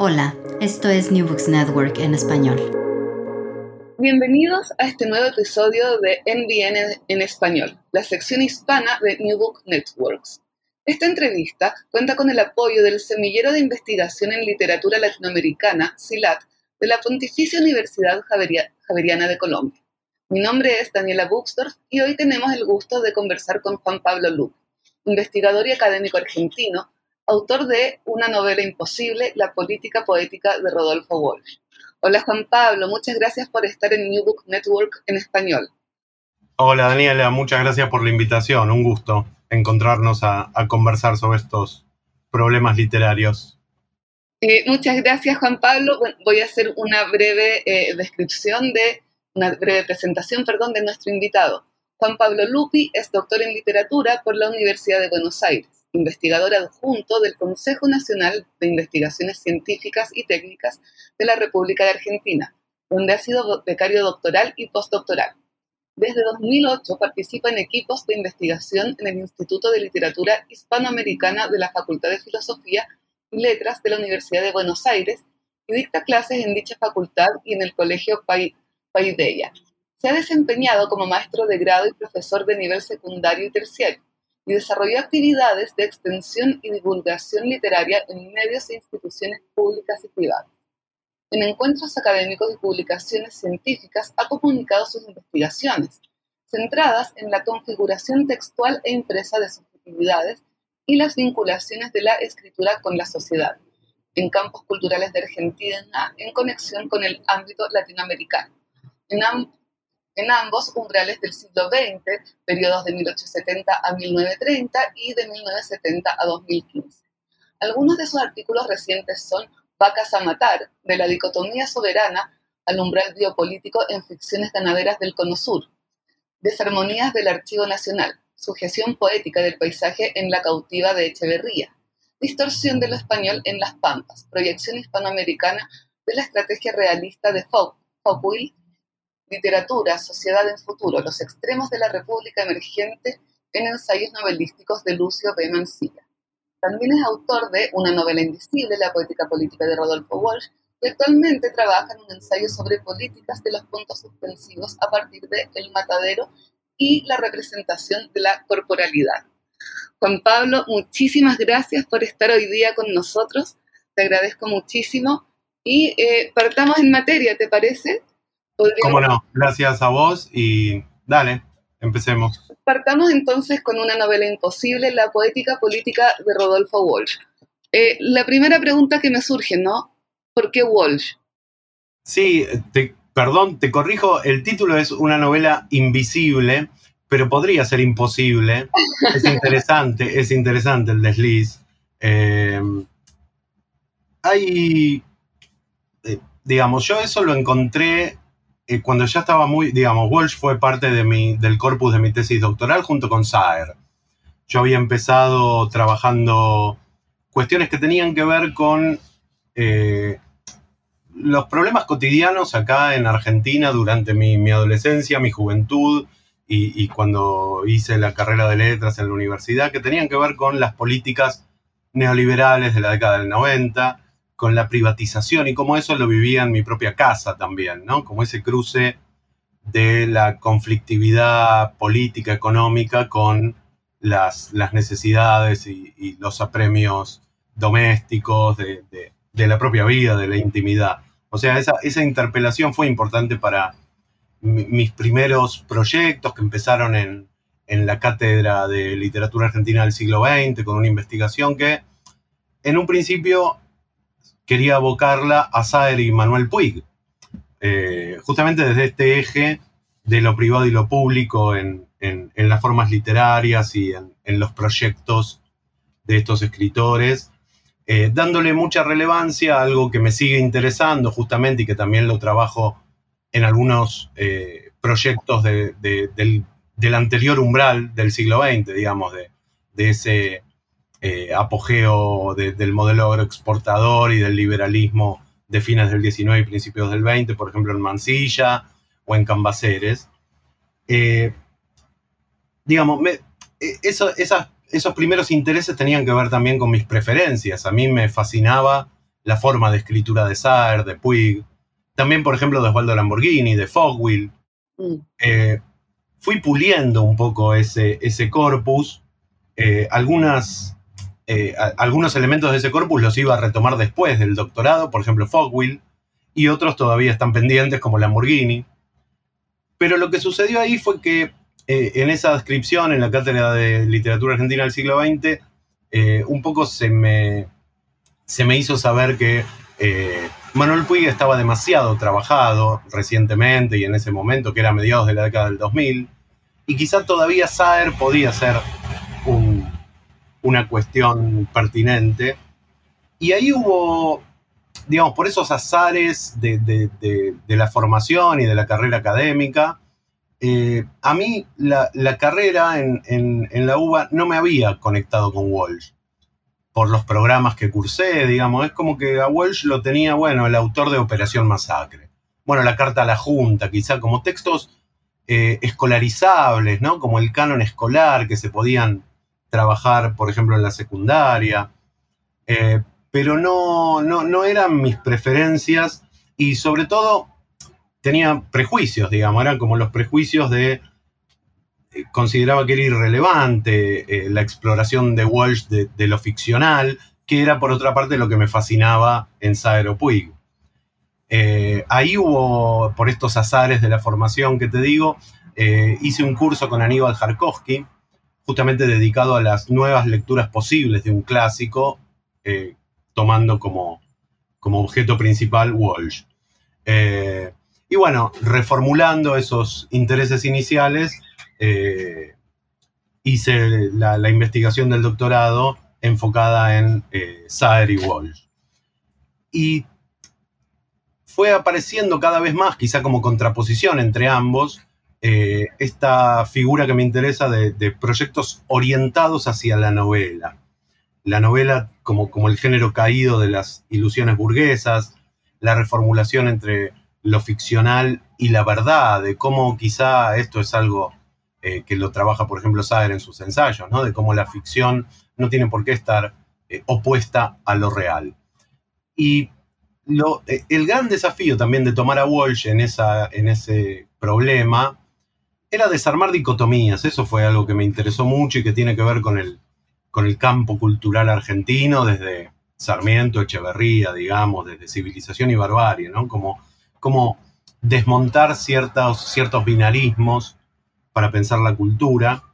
Hola, esto es New Books Network en español. Bienvenidos a este nuevo episodio de NBN en español, la sección hispana de New Book Networks. Esta entrevista cuenta con el apoyo del Semillero de Investigación en Literatura Latinoamericana, SILAT, de la Pontificia Universidad Javeriana de Colombia. Mi nombre es Daniela Buxdorf y hoy tenemos el gusto de conversar con Juan Pablo Lup, investigador y académico argentino, autor de Una novela imposible, La política poética de Rodolfo Walsh. Hola Juan Pablo, muchas gracias por estar en New Book Network en español. Hola Daniela, muchas gracias por la invitación, un gusto encontrarnos a, conversar sobre estos problemas literarios. Eh, muchas gracias Juan Pablo. voy a hacer una breve eh, descripción de, una breve presentación, perdón, de nuestro invitado. Juan Pablo Lupi es doctor en literatura por la Universidad de Buenos Aires investigador adjunto del Consejo Nacional de Investigaciones Científicas y Técnicas de la República de Argentina, donde ha sido becario doctoral y postdoctoral. Desde 2008 participa en equipos de investigación en el Instituto de Literatura Hispanoamericana de la Facultad de Filosofía y Letras de la Universidad de Buenos Aires y dicta clases en dicha facultad y en el Colegio Paideia. Se ha desempeñado como maestro de grado y profesor de nivel secundario y terciario y desarrolló actividades de extensión y divulgación literaria en medios e instituciones públicas y privadas. En encuentros académicos y publicaciones científicas ha comunicado sus investigaciones, centradas en la configuración textual e impresa de subjetividades y las vinculaciones de la escritura con la sociedad, en campos culturales de Argentina en conexión con el ámbito latinoamericano. En ambos umbrales del siglo XX, periodos de 1870 a 1930 y de 1970 a 2015. Algunos de sus artículos recientes son Vacas a matar, de la dicotomía soberana al umbral biopolítico en ficciones ganaderas del Cono Sur, Desarmonías del Archivo Nacional, sujeción poética del paisaje en la cautiva de Echeverría, distorsión de lo español en las Pampas, proyección hispanoamericana de la estrategia realista de Foucault Literatura, Sociedad en Futuro, Los extremos de la República Emergente en ensayos novelísticos de Lucio B. Mancilla. También es autor de Una novela invisible, la poética política de Rodolfo Walsh, y actualmente trabaja en un ensayo sobre políticas de los puntos suspensivos a partir de El Matadero y la representación de la corporalidad. Juan Pablo, muchísimas gracias por estar hoy día con nosotros. Te agradezco muchísimo. Y eh, partamos en materia, ¿te parece? ¿Cómo no? Gracias a vos y dale, empecemos. Partamos entonces con una novela imposible, La poética política de Rodolfo Walsh. Eh, la primera pregunta que me surge, ¿no? ¿Por qué Walsh? Sí, perdón, te corrijo, el título es una novela invisible, pero podría ser imposible. Es interesante, es interesante el desliz. Eh, hay, eh, digamos, yo eso lo encontré eh, cuando ya estaba muy, digamos, Walsh fue parte de mi, del corpus de mi tesis doctoral junto con Saer. Yo había empezado trabajando cuestiones que tenían que ver con eh, los problemas cotidianos acá en Argentina durante mi, adolescencia, mi juventud y, y, cuando hice la carrera de letras en la universidad, que tenían que ver con las políticas neoliberales de la década del 90, con la privatización y cómo eso lo vivía en mi propia casa también, ¿no? Como ese cruce de la conflictividad política, económica con las, las necesidades y, los apremios domésticos de, la propia vida, de la intimidad. O sea, esa, esa interpelación fue importante para mis primeros proyectos que empezaron en, en la Cátedra de Literatura Argentina del siglo XX, con una investigación que en un principio quería abocarla a Saer y Manuel Puig, eh, justamente desde este eje de lo privado y lo público en, las formas literarias y en, los proyectos de estos escritores, eh, dándole mucha relevancia a algo que me sigue interesando justamente y que también lo trabajo en algunos eh, proyectos del, anterior umbral del siglo XX, digamos, de, ese apogeo del modelo agroexportador y del liberalismo de fines del 19 y principios del 20, por ejemplo en Mansilla o en Cambaceres. Eh, digamos, eh, esos primeros intereses tenían que ver también con mis preferencias. A mí me fascinaba la forma de escritura de Saer, de Puig, también, por ejemplo, de Osvaldo Lamborghini, de Fogwill. Mm. Eh, fui puliendo un poco ese, ese corpus. algunas eh, algunos elementos de ese corpus los iba a retomar después del doctorado, por ejemplo Fogwill, y otros todavía están pendientes como Lamborghini. Pero lo que sucedió ahí fue que eh, en esa descripción, en la Cátedra de Literatura Argentina del siglo XX, eh, un poco se me, se me hizo saber que Manuel Puig estaba demasiado trabajado recientemente y en ese momento, que era a mediados de la década del 2000, y quizá todavía Saer podía ser una cuestión pertinente. Y ahí hubo, digamos, por esos azares de, la formación y de la carrera académica, eh, a mí la, carrera en, la UBA no me había conectado con Walsh por los programas que cursé, digamos, es como que a Walsh lo tenía, bueno, el autor de Operación Masacre. Bueno, la carta a la Junta, quizá como textos eh, escolarizables, ¿no? Como el canon escolar que se podían trabajar, por ejemplo, en la secundaria, eh, pero no, no, eran mis preferencias y sobre todo tenía prejuicios, digamos, eran como los prejuicios de, eh, consideraba que era irrelevante eh, la exploración de Walsh de, lo ficcional, que era por otra parte lo que me fascinaba en Saero ahí hubo, por estos azares de la formación que te digo, hice un curso con Aníbal Jarkowski, justamente dedicado a las nuevas lecturas posibles de un clásico, eh, tomando como, como objeto principal Walsh. Eh, y bueno, reformulando esos intereses iniciales, eh, hice la, investigación del doctorado enfocada en Saer y Walsh. Y fue apareciendo cada vez más, quizá como contraposición entre ambos, eh, esta figura que me interesa de, proyectos orientados hacia la novela. La novela como, como el género caído de las ilusiones burguesas, la reformulación entre lo ficcional y la verdad, de cómo quizá esto es algo eh, que lo trabaja, por ejemplo, Sader en sus ensayos, ¿no? de cómo la ficción no tiene por qué estar eh, opuesta a lo real. Y el gran desafío también de tomar a Walsh en, esa, en ese problema era desarmar dicotomías. Eso fue algo que me interesó mucho y que tiene que ver con el, con el campo cultural argentino, desde Sarmiento, Echeverría, digamos, desde civilización y barbarie, ¿no? Como, como desmontar ciertos, ciertos binarismos para pensar la cultura.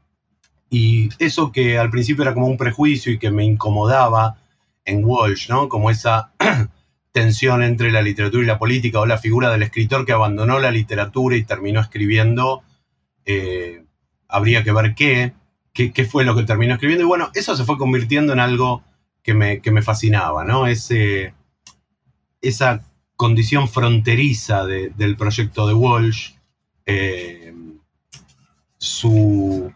Y eso que al principio era como un prejuicio y que me incomodaba en Walsh, ¿no? Como esa tensión entre la literatura y la política o la figura del escritor que abandonó la literatura y terminó escribiendo eh, habría que ver qué, qué, fue lo que terminó escribiendo. Y bueno, eso se fue convirtiendo en algo que me, fascinaba, ¿no? Ese, esa condición fronteriza del proyecto de Walsh, eh, su,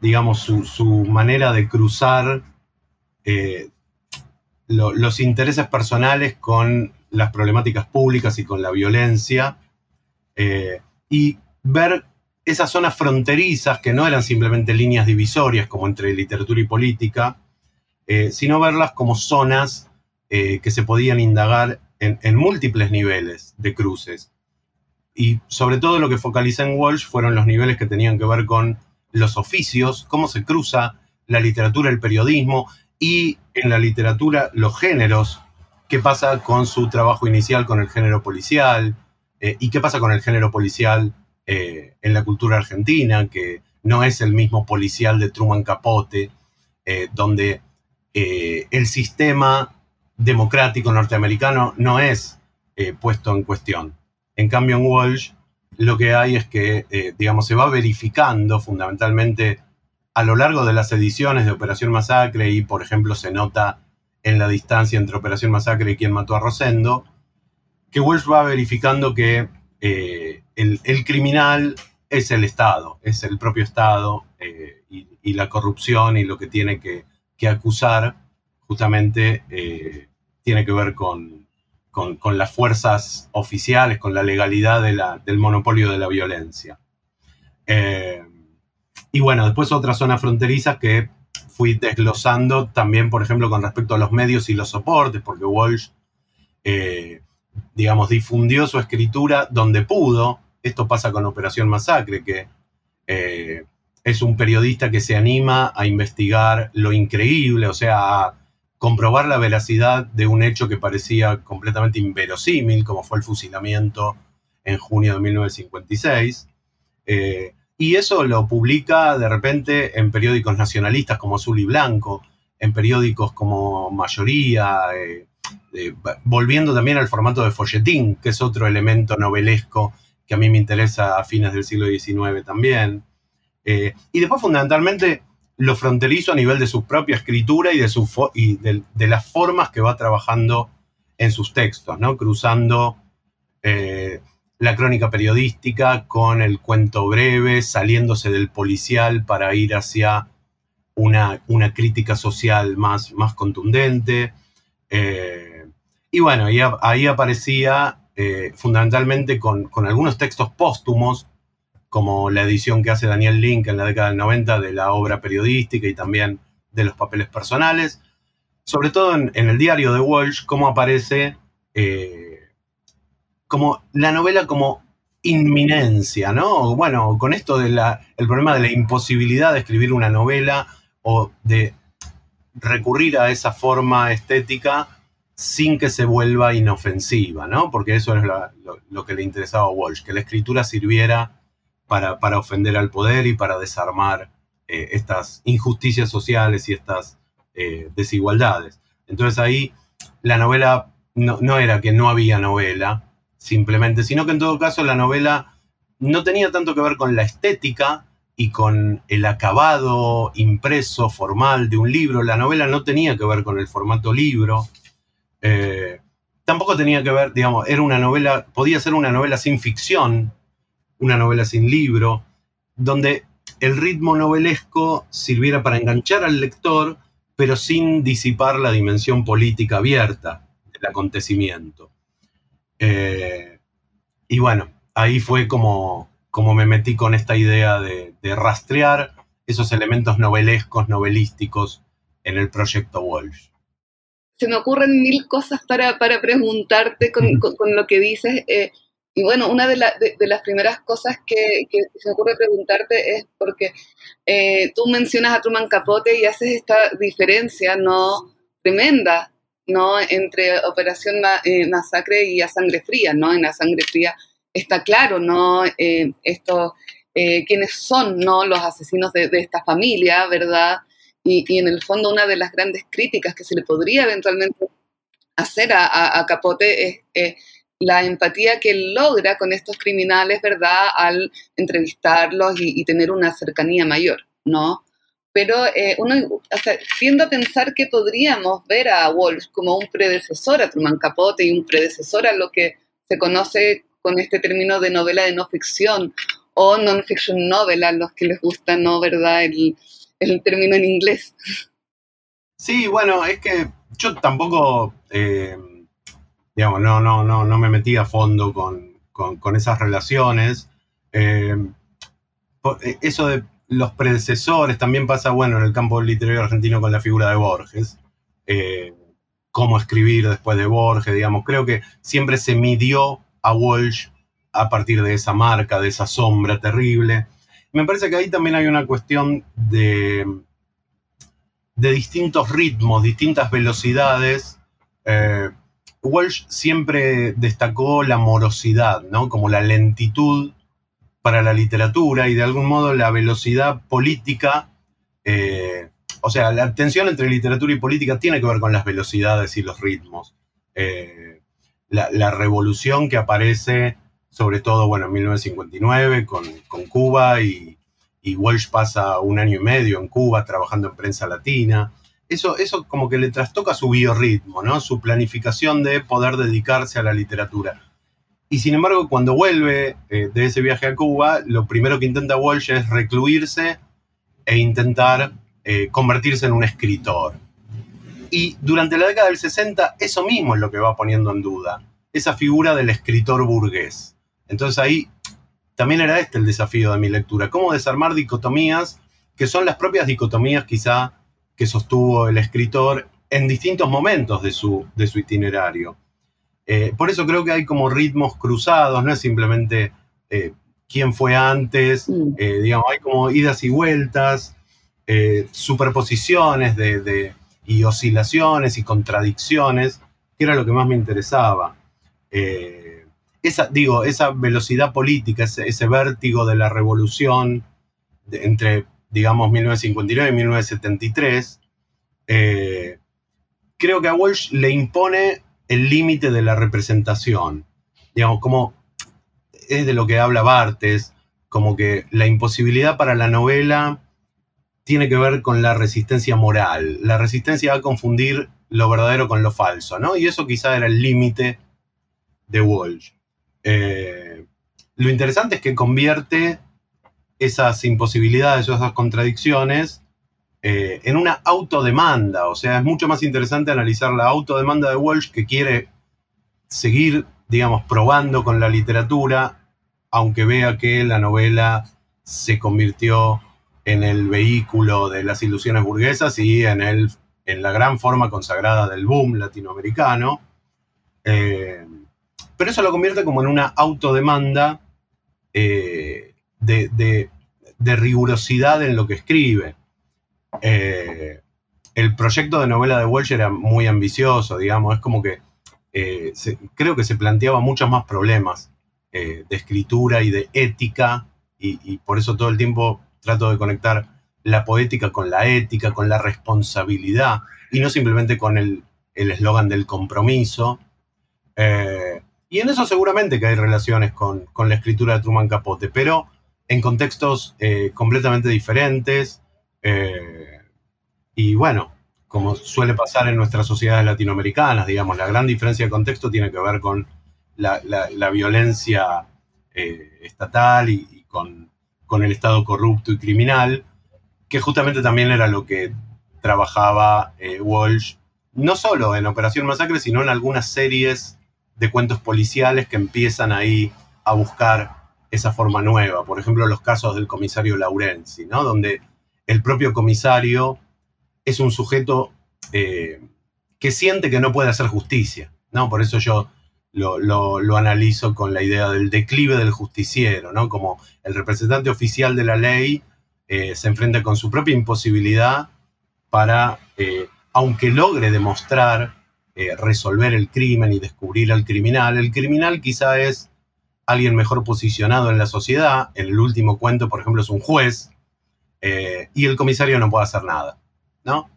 digamos, su, manera de cruzar eh, los intereses personales con las problemáticas públicas y con la violencia, y ver esas zonas fronterizas que no eran simplemente líneas divisorias como entre literatura y política, eh, sino verlas como zonas eh, que se podían indagar en, múltiples niveles de cruces. Y sobre todo lo que focaliza en Walsh fueron los niveles que tenían que ver con los oficios, cómo se cruza la literatura, el periodismo y en la literatura los géneros, qué pasa con su trabajo inicial con el género policial eh, y qué pasa con el género policial eh, en la cultura argentina, que no es el mismo policial de Truman Capote, eh, donde el sistema democrático norteamericano no es puesto en cuestión. En cambio, en Walsh lo que hay es que, digamos, se va verificando fundamentalmente a lo largo de las ediciones de Operación Masacre y, por ejemplo, se nota en la distancia entre Operación Masacre y quien mató a Rosendo, que Walsh va verificando que eh, el, criminal es el Estado, es el propio Estado eh, y, la corrupción y lo que tiene que, acusar justamente eh, tiene que ver con, con, las fuerzas oficiales, con la legalidad del monopolio de la violencia. y bueno, después otras zonas fronterizas que fui desglosando también, por ejemplo, con respecto a los medios y los soportes, porque Walsh digamos, difundió su escritura donde pudo. Esto pasa con Operación Masacre, que eh, es un periodista que se anima a investigar lo increíble, o sea, a comprobar la veracidad de un hecho que parecía completamente inverosímil, como fue el fusilamiento en junio de 1956. Eh, y eso lo publica de repente en periódicos nacionalistas como Azul y Blanco, en periódicos como Mayoría, eh, volviendo también al formato de folletín, que es otro elemento novelesco que a mí me interesa a fines del siglo XIX también. Eh, y después, fundamentalmente, lo fronterizo a nivel de su propia escritura y de, y de, las formas que va trabajando en sus textos, ¿no? cruzando eh, la crónica periodística con el cuento breve, saliéndose del policial para ir hacia una, una crítica social más, más contundente. Eh, y bueno, ahí, aparecía eh, fundamentalmente con, algunos textos póstumos, como la edición que hace Daniel Link en la década del 90 de la obra periodística y también de los papeles personales. Sobre todo en, el diario de Walsh, cómo aparece eh, como la novela como inminencia, ¿no? Bueno, con esto del problema de la imposibilidad de escribir una novela o de recurrir a esa forma estética sin que se vuelva inofensiva, ¿no? Porque eso es lo, que le interesaba a Walsh, que la escritura sirviera para, ofender al poder y para desarmar eh, estas injusticias sociales y estas eh, desigualdades. Entonces ahí la novela no, no era que no había novela, simplemente, sino que en todo caso la novela no tenía tanto que ver con la estética, y con el acabado impreso formal de un libro. La novela no tenía que ver con el formato libro. Eh, tampoco tenía que ver, digamos, era una novela, podía ser una novela sin ficción, una novela sin libro, donde el ritmo novelesco sirviera para enganchar al lector, pero sin disipar la dimensión política abierta del acontecimiento. Eh, y bueno, ahí fue como como me metí con esta idea de, rastrear esos elementos novelescos, novelísticos en el proyecto Walsh. Se me ocurren mil cosas para, preguntarte con, lo que dices. Eh, y bueno, una de, las primeras cosas que, se me ocurre preguntarte es porque eh, tú mencionas a Truman Capote y haces esta diferencia no tremenda no entre Operación eh, Masacre y A Sangre Fría, ¿no? En A Sangre Fría está claro, ¿no? Eh, esto, eh, quiénes son, ¿no? Los asesinos de, esta familia, ¿verdad? Y, en el fondo una de las grandes críticas que se le podría eventualmente hacer a, Capote es la empatía que él logra con estos criminales, ¿verdad? Al entrevistarlos y, tener una cercanía mayor, ¿no? Pero eh, uno o sea, a pensar que podríamos ver a Walsh como un predecesor a Truman Capote y un predecesor a lo que se conoce con este término de novela de no ficción o non-fiction novel a los que les gusta, ¿no? ¿Verdad? El, término en inglés. Sí, bueno, es que yo tampoco, eh, digamos, no, no, no, no me metí a fondo con, esas relaciones. Eh, eh, eso de los predecesores también pasa, bueno, en el campo literario argentino con la figura de Borges. Cómo escribir después de Borges, digamos. Creo que siempre se midió a Walsh a partir de esa marca, de esa sombra terrible. Me parece que ahí también hay una cuestión de, de distintos ritmos, distintas velocidades. Eh, Walsh siempre destacó la morosidad, ¿no? Como la lentitud para la literatura y de algún modo la velocidad política. Eh, o sea, la tensión entre literatura y política tiene que ver con las velocidades y los ritmos. Eh, la, revolución que aparece, sobre todo, bueno, en 1959 con, Cuba y, y, Walsh pasa un año y medio en Cuba trabajando en prensa latina. Eso, eso como que le trastoca su biorritmo, ¿no? Su planificación de poder dedicarse a la literatura. Y sin embargo, cuando vuelve eh, de ese viaje a Cuba, lo primero que intenta Walsh es recluirse e intentar eh, convertirse en un escritor. Y durante la década del 60 eso mismo es lo que va poniendo en duda, esa figura del escritor burgués. Entonces ahí también era este el desafío de mi lectura, cómo desarmar dicotomías que son las propias dicotomías quizá que sostuvo el escritor en distintos momentos de su, de su itinerario. Eh, por eso creo que hay como ritmos cruzados, no es simplemente eh, quién fue antes, mm. digamos, hay como idas y vueltas, eh, superposiciones de, y oscilaciones y contradicciones, que era lo que más me interesaba. Eh, esa, digo, esa velocidad política, ese, vértigo de la revolución entre, digamos, 1959 y 1973, eh, creo que a Walsh le impone el límite de la representación. Digamos, como es de lo que habla Bartes, como que la imposibilidad para la novela tiene que ver con la resistencia moral, la resistencia a confundir lo verdadero con lo falso, ¿no? Y eso quizá era el límite de Walsh. Eh, lo interesante es que convierte esas imposibilidades o esas contradicciones eh, en una autodemanda, o sea, es mucho más interesante analizar la autodemanda de Walsh que quiere seguir, digamos, probando con la literatura, aunque vea que la novela se convirtió en el vehículo de las ilusiones burguesas y en, el, en la gran forma consagrada del boom latinoamericano. Eh, pero eso lo convierte como en una autodemanda eh, de, rigurosidad en lo que escribe. Eh, el proyecto de novela de Welsh era muy ambicioso, digamos, es como que creo que se planteaba muchos más problemas de escritura y de ética, y, por eso todo el tiempo trato de conectar la poética con la ética, con la responsabilidad, y no simplemente con el eslogan del compromiso. Eh, y en eso seguramente que hay relaciones con, la escritura de Truman Capote, pero en contextos eh, completamente diferentes. Eh, y bueno, como suele pasar en nuestras sociedades latinoamericanas, digamos, la gran diferencia de contexto tiene que ver con la, violencia estatal y, con con el Estado corrupto y criminal, que justamente también era lo que trabajaba eh, Walsh, no solo en Operación Masacre, sino en algunas series de cuentos policiales que empiezan ahí a buscar esa forma nueva. Por ejemplo, los casos del comisario Laurenzi, ¿no? donde el propio comisario es un sujeto eh, que siente que no puede hacer justicia. ¿no? Por eso yo lo, analizo con la idea del declive del justiciero, ¿no? Como el representante oficial de la ley eh, se enfrenta con su propia imposibilidad para, eh, aunque logre demostrar, eh, resolver el crimen y descubrir al criminal, el criminal quizá es alguien mejor posicionado en la sociedad, en el último cuento, por ejemplo, es un juez, y el comisario no puede hacer nada, ¿no?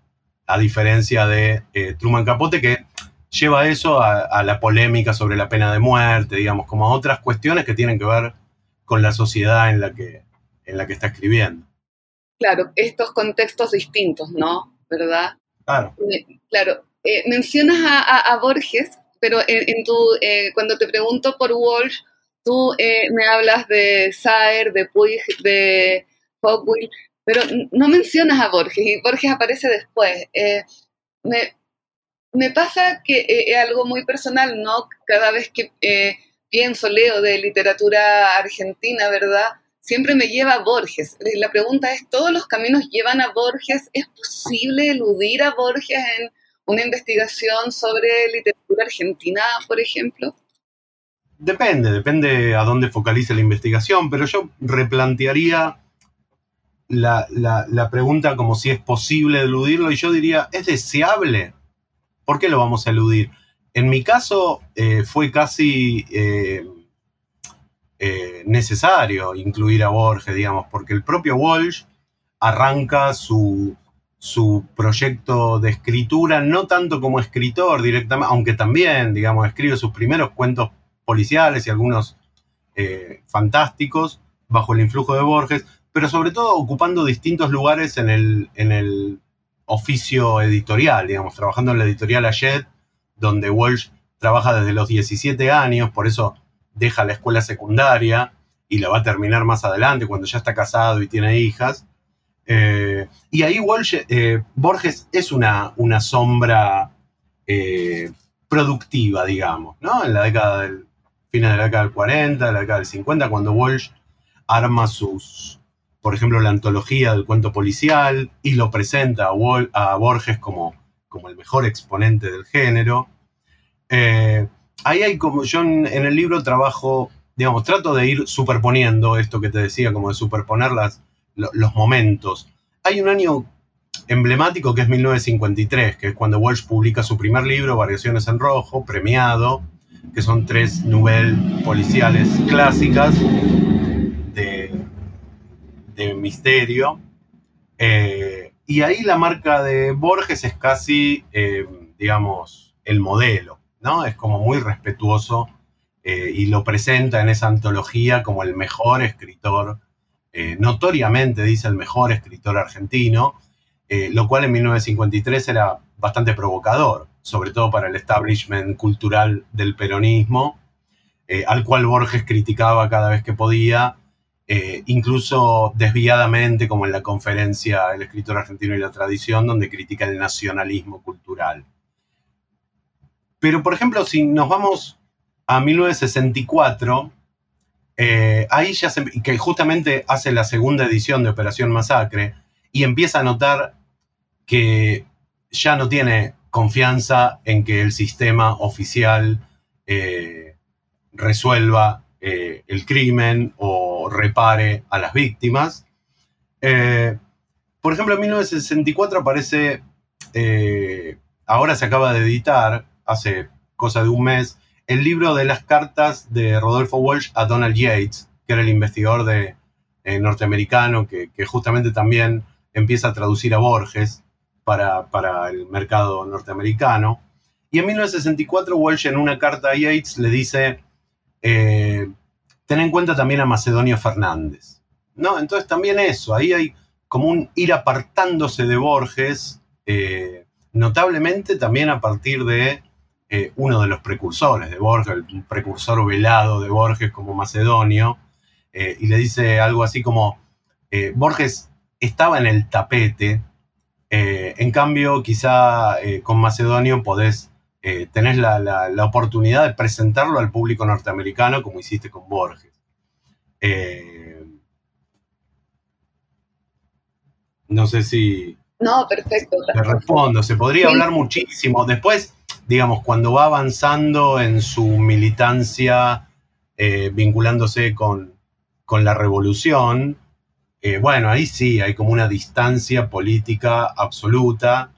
A diferencia de Truman Capote, que lleva eso a, la polémica sobre la pena de muerte, digamos, como a otras cuestiones que tienen que ver con la sociedad en la que, en la que está escribiendo. Claro, estos contextos distintos, ¿no? ¿Verdad? Claro. Eh, claro. Eh, mencionas a, Borges, pero en, tu, eh, cuando te pregunto por Walsh, tú me hablas de Saer, de Puig, de Fockwell, pero no mencionas a Borges y Borges aparece después. Me, Me pasa que eh, es algo muy personal, ¿no? Cada vez que eh, pienso, leo de literatura argentina, ¿verdad? Siempre me lleva a Borges. La pregunta es, ¿todos los caminos llevan a Borges? ¿Es posible eludir a Borges en una investigación sobre literatura argentina, por ejemplo? Depende, depende a dónde focalice la investigación, pero yo replantearía la, pregunta como si es posible eludirlo y yo diría, ¿es deseable? ¿Por qué lo vamos a eludir? En mi caso eh, fue casi eh, eh, necesario incluir a Borges, digamos, porque el propio Walsh arranca su, su proyecto de escritura, no tanto como escritor directamente, aunque también, digamos, escribe sus primeros cuentos policiales y algunos fantásticos bajo el influjo de Borges, pero sobre todo ocupando distintos lugares en el, en el oficio editorial, digamos, trabajando en la editorial Ayet, donde Walsh trabaja desde los 17 años, por eso deja la escuela secundaria y la va a terminar más adelante cuando ya está casado y tiene hijas. Eh, y ahí eh, Borges es una, una sombra eh, productiva, digamos, ¿no? En la década del, fines de la década del 40, de la década del 50, cuando Walsh arma sus, por ejemplo, la antología del cuento policial y lo presenta a, Borges como, como, el mejor exponente del género. Ahí hay como, yo en, el libro trabajo, digamos, trato de ir superponiendo esto que te decía, como de superponer los momentos. Hay un año emblemático que es 1953, que es cuando Walsh publica su primer libro, Variaciones en Rojo, premiado, que son tres novelas policiales clásicas de misterio. Eh, y ahí la marca de Borges es casi, eh, digamos, el modelo, ¿no? Es como muy respetuoso eh, y lo presenta en esa antología como el mejor escritor, notoriamente dice el mejor escritor argentino, lo cual en 1953 era bastante provocador, sobre todo para el establishment cultural del peronismo, al cual Borges criticaba cada vez que podía eh, incluso desviadamente, como en la conferencia El escritor argentino y la tradición, donde critica el nacionalismo cultural. Pero, por ejemplo, si nos vamos a 1964, eh, ahí ya se, que justamente hace la segunda edición de Operación Masacre y empieza a notar que ya no tiene confianza en que el sistema oficial eh, resuelva el crimen o repare a las víctimas. Eh, por ejemplo, en 1964 aparece, eh, ahora se acaba de editar, hace cosa de un mes, el libro de las cartas de Rodolfo Walsh a Donald Yates, que era el investigador eh, norteamericano que, justamente también empieza a traducir a Borges para, el mercado norteamericano. Y en 1964 Walsh en una carta a Yates le dice, ten en cuenta también a Macedonio Fernández. ¿no? Entonces también eso, ahí hay como un ir apartándose de Borges, eh, notablemente también a partir de eh, uno de los precursores de Borges, el precursor velado de Borges como Macedonio, eh, y le dice algo así como, Borges estaba en el tapete, en cambio quizá con Macedonio podés eh, tenés la, oportunidad de presentarlo al público norteamericano como hiciste con Borges. Eh, no sé si... No, perfecto. Te respondo, se podría hablar muchísimo. Después, digamos, cuando va avanzando en su militancia, eh, vinculándose con, con, la revolución, bueno, ahí sí hay como una distancia política absoluta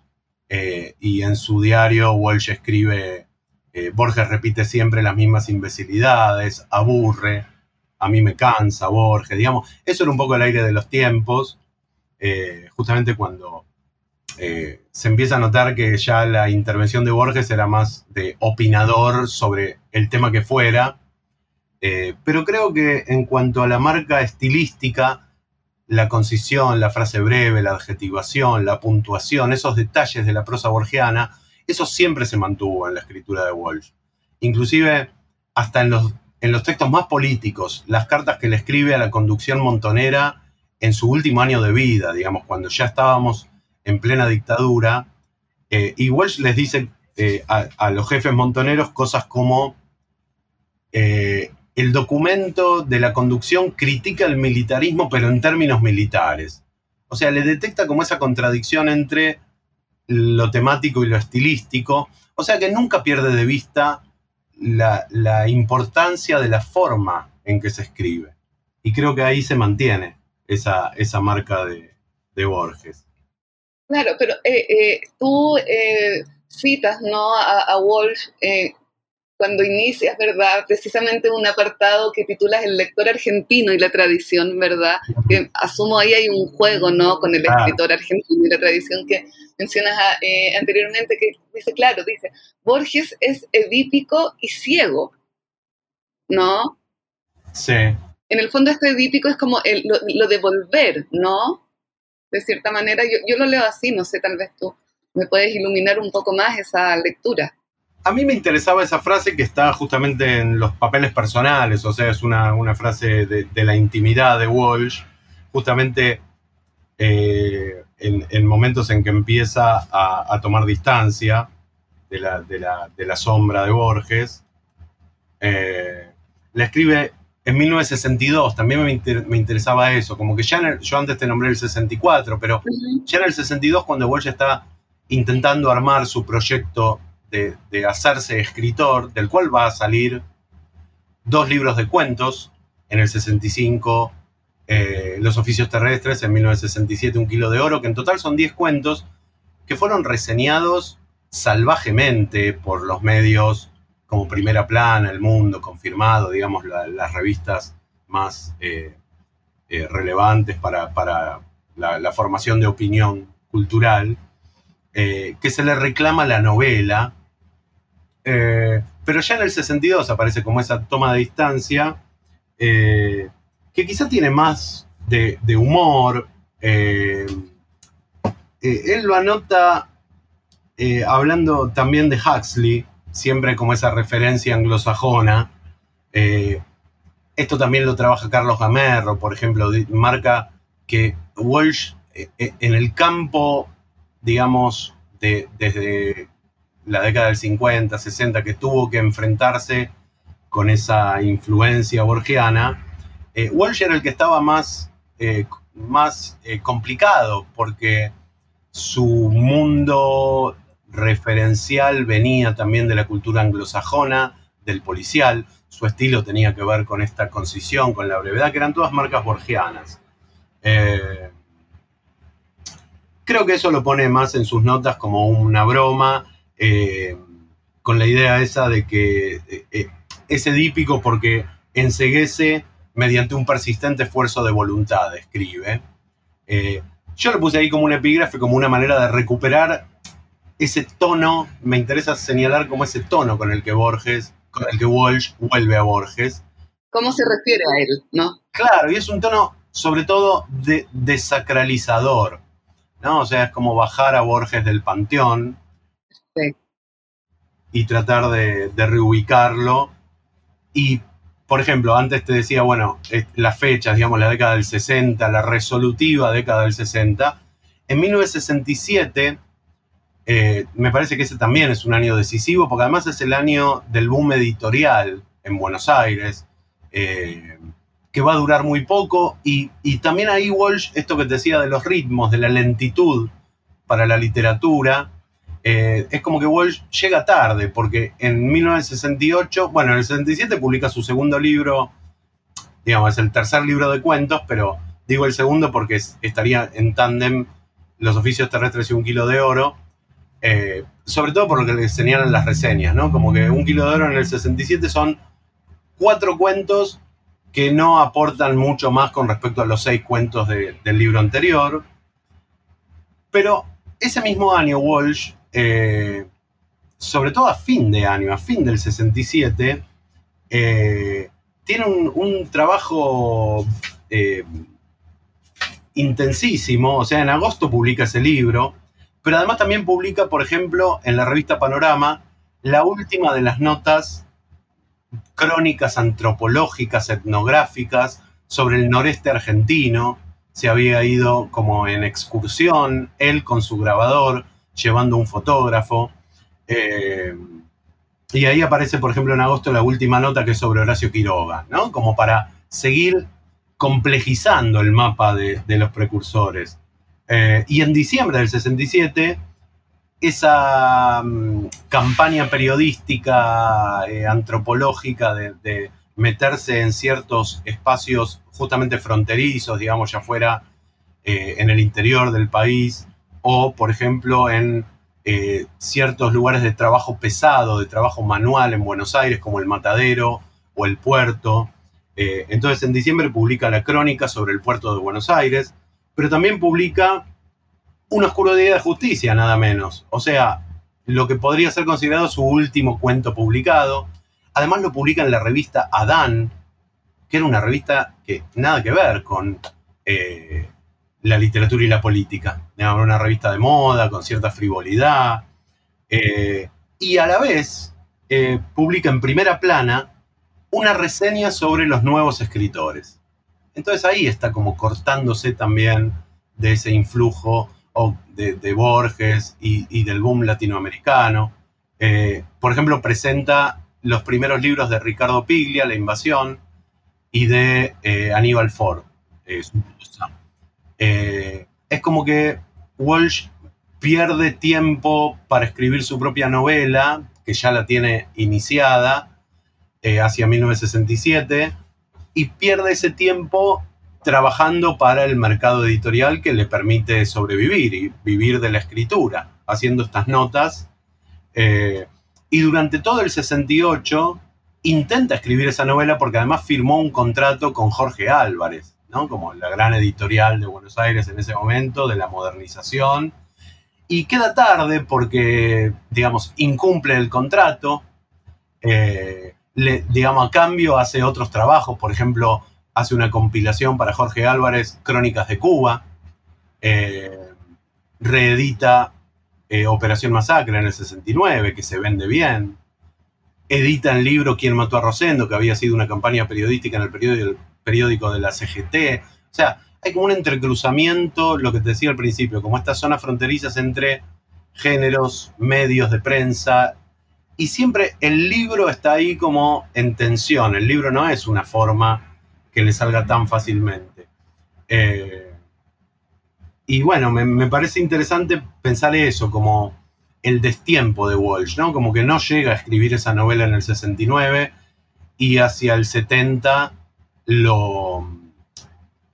eh, y en su diario Walsh escribe, eh, Borges repite siempre las mismas imbecilidades, aburre, a mí me cansa Borges, digamos, eso era un poco el aire de los tiempos, eh, justamente cuando se empieza a notar que ya la intervención de Borges era más de opinador sobre el tema que fuera, pero creo que en cuanto a la marca estilística, la concisión, la frase breve, la adjetivación, la puntuación, esos detalles de la prosa borgiana, eso siempre se mantuvo en la escritura de Walsh. Inclusive hasta en los, en los textos más políticos, las cartas que le escribe a la conducción montonera en su último año de vida, digamos, cuando ya estábamos en plena dictadura, y Walsh les dice eh, a, los jefes montoneros cosas como eh, el documento de la conducción critica el militarismo, pero en términos militares. O sea, le detecta como esa contradicción entre lo temático y lo estilístico. O sea que nunca pierde de vista la, importancia de la forma en que se escribe. Y creo que ahí se mantiene esa, esa marca de, Borges. Claro, pero eh, eh, tú eh, citas ¿no? a, a Walsh cuando inicias, ¿verdad? Precisamente un apartado que titulas El lector argentino y la tradición, ¿verdad? Que asumo ahí hay un juego, ¿no? Con el escritor argentino y la tradición que mencionas ah, eh, anteriormente, que dice, claro, dice, Borges es edípico y ciego, ¿no? Sí. En el fondo este edípico es como lo, de volver, ¿no? De cierta manera, yo, yo lo leo así, no sé, tal vez tú me puedes iluminar un poco más esa lectura a mí me interesaba esa frase que está justamente en los papeles personales, o sea, es una, frase de, la intimidad de Walsh, justamente eh, en, momentos en que empieza a, tomar distancia de la, sombra de Borges. Eh, la escribe en 1962, también me, interesaba eso, como que ya yo antes te nombré el 64, pero ya en el 62 cuando Walsh está intentando armar su proyecto de, hacerse escritor, del cual va a salir dos libros de cuentos, en el 65 eh, Los oficios terrestres, en 1967 Un kilo de oro, que en total son 10 cuentos que fueron reseñados salvajemente por los medios como Primera Plana, El Mundo, Confirmado, digamos, las revistas más eh, eh, relevantes para, la, formación de opinión cultural, que se le reclama la novela eh, pero ya en el 62 aparece como esa toma de distancia, eh, que quizá tiene más de, humor. Eh, él lo anota hablando también de Huxley, siempre como esa referencia anglosajona. esto también lo trabaja Carlos Gamerro, por ejemplo, marca que Walsh en el campo, digamos, de, desde la década del 50, 60, que tuvo que enfrentarse con esa influencia borgiana, eh, Walsh era el que estaba más, eh, más eh, complicado porque su mundo referencial venía también de la cultura anglosajona, del policial, su estilo tenía que ver con esta concisión, con la brevedad, que eran todas marcas borgianas. creo que eso lo pone más en sus notas como una broma eh, con la idea esa de que eh, eh, es edípico porque enseguece mediante un persistente esfuerzo de voluntad, escribe. yo lo puse ahí como un epígrafe, como una manera de recuperar ese tono, me interesa señalar como ese tono con el que Borges, con el que Walsh vuelve a Borges. ¿Cómo se refiere a él, no? Claro, y es un tono sobre todo de desacralizador, ¿no? O sea, es como bajar a Borges del panteón, y tratar de, reubicarlo. Y, por ejemplo, antes te decía, bueno, eh, las fechas, digamos, la década del 60, la resolutiva década del 60. En 1967, eh, me parece que ese también es un año decisivo, porque además es el año del boom editorial en Buenos Aires, eh, que va a durar muy poco. Y, también ahí Walsh, esto que te decía de los ritmos, de la lentitud para la literatura, eh, es como que Walsh llega tarde, porque en 1968, bueno, en el 67 publica su segundo libro, digamos, es el tercer libro de cuentos, pero digo el segundo porque estaría en tándem Los oficios terrestres y un kilo de oro, eh, sobre todo por lo que le señalan las reseñas, ¿no? Como que un kilo de oro en el 67 son cuatro cuentos que no aportan mucho más con respecto a los seis cuentos del libro anterior. Pero ese mismo año Walsh eh, sobre todo a fin de año, a fin del 67, eh, tiene un, trabajo eh, intensísimo, o sea, en agosto publica ese libro, pero además también publica, por ejemplo, en la revista Panorama, la última de las notas crónicas antropológicas, etnográficas sobre el noreste argentino. Se había ido como en excursión, él con su grabador, llevando un fotógrafo. Eh, y ahí aparece, por ejemplo, en agosto la última nota que es sobre Horacio Quiroga, ¿no? Como para seguir complejizando el mapa de, los precursores. Eh, y en diciembre del 67, esa mm, campaña periodística, eh, antropológica de, meterse en ciertos espacios justamente fronterizos, digamos, ya fuera eh, en el interior del país, o por ejemplo en ciertos lugares de trabajo pesado, de trabajo manual en Buenos Aires, como el Matadero o el Puerto, entonces en diciembre publica la crónica sobre el puerto de Buenos Aires, pero también publica Un oscuro día de justicia, nada menos. O sea, lo que podría ser considerado su último cuento publicado. Además lo publica en la revista Adán, que era una revista que nada que ver con eh, la literatura y la política. Era una revista de moda, con cierta frivolidad. Eh, y a la vez publica en primera plana una reseña sobre los nuevos escritores. Entonces ahí está como cortándose también de ese influjo de, Borges y, del boom latinoamericano. Eh, por ejemplo, presenta los primeros libros de Ricardo Piglia, La Invasión, y de eh, Aníbal Ford, eh, es como que Walsh pierde tiempo para escribir su propia novela, que ya la tiene iniciada, eh, hacia 1967 y pierde ese tiempo trabajando para el mercado editorial que le permite sobrevivir y vivir de la escritura, haciendo estas notas. Eh, y durante todo el 68 intenta escribir esa novela porque además firmó un contrato con Jorge Álvarez, ¿no? como la gran editorial de Buenos Aires en ese momento, de la modernización. Y queda tarde porque, digamos, incumple el contrato. Eh, digamos, a cambio hace otros trabajos, por ejemplo, hace una compilación para Jorge Álvarez, Crónicas de Cuba, eh, reedita eh, Operación Masacre en el 69, que se vende bien, edita el libro Quién mató a Rosendo, que había sido una campaña periodística en el periódico, periódico de la CGT, o sea, hay como un entrecruzamiento, lo que te decía al principio, como estas zonas fronterizas entre géneros, medios de prensa y siempre el libro está ahí como en tensión. El libro no es una forma que le salga tan fácilmente. Eh, y bueno, me, parece interesante pensar eso, como el destiempo de Walsh, ¿no? Como que no llega a escribir esa novela en el 69 y hacia el 70 lo,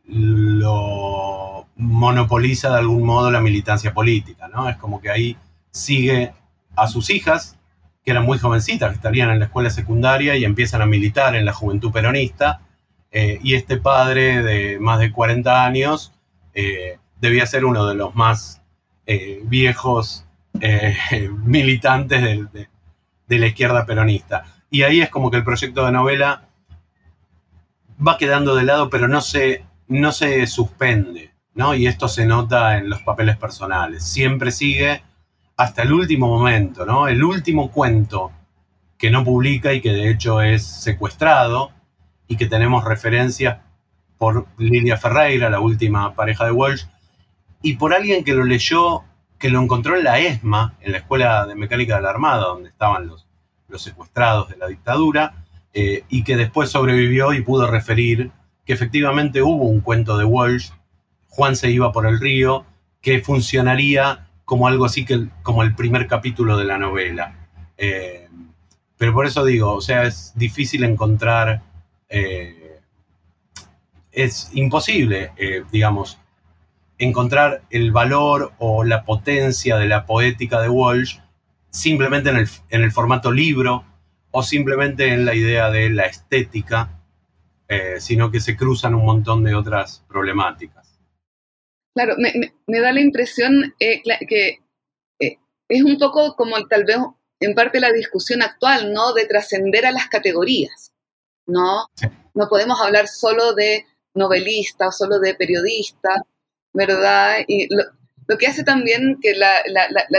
lo monopoliza de algún modo la militancia política, ¿no? Es como que ahí sigue a sus hijas, que eran muy jovencitas, que estarían en la escuela secundaria y empiezan a militar en la juventud peronista. Eh, y este padre de más de 40 años eh, debía ser uno de los más eh, viejos militantes de, de, la izquierda peronista. Y ahí es como que el proyecto de novela va quedando de lado, pero no se, no se suspende, ¿no? Y esto se nota en los papeles personales. Siempre sigue hasta el último momento, ¿no? El último cuento que no publica y que de hecho es secuestrado y que tenemos referencias por Lilia Ferreira, la última pareja de Walsh, y por alguien que lo leyó, que lo encontró en la ESMA, en la Escuela de Mecánica de la Armada, donde estaban los, los secuestrados de la dictadura, eh, y que después sobrevivió y pudo referir que efectivamente hubo un cuento de Walsh, Juan se iba por el río, que funcionaría como algo así que como el primer capítulo de la novela. Eh, pero por eso digo, o sea, es difícil encontrar, eh, es imposible, eh, digamos, encontrar el valor o la potencia de la poética de Walsh simplemente en el, en el formato libro o simplemente en la idea de la estética, sino que se cruzan un montón de otras problemáticas. Claro, me, da la impresión eh, que eh, es un poco como tal vez en parte la discusión actual, ¿no? De trascender a las categorías, ¿no? No podemos hablar solo de novelista o solo de periodista, ¿verdad? Y lo, que hace también que la,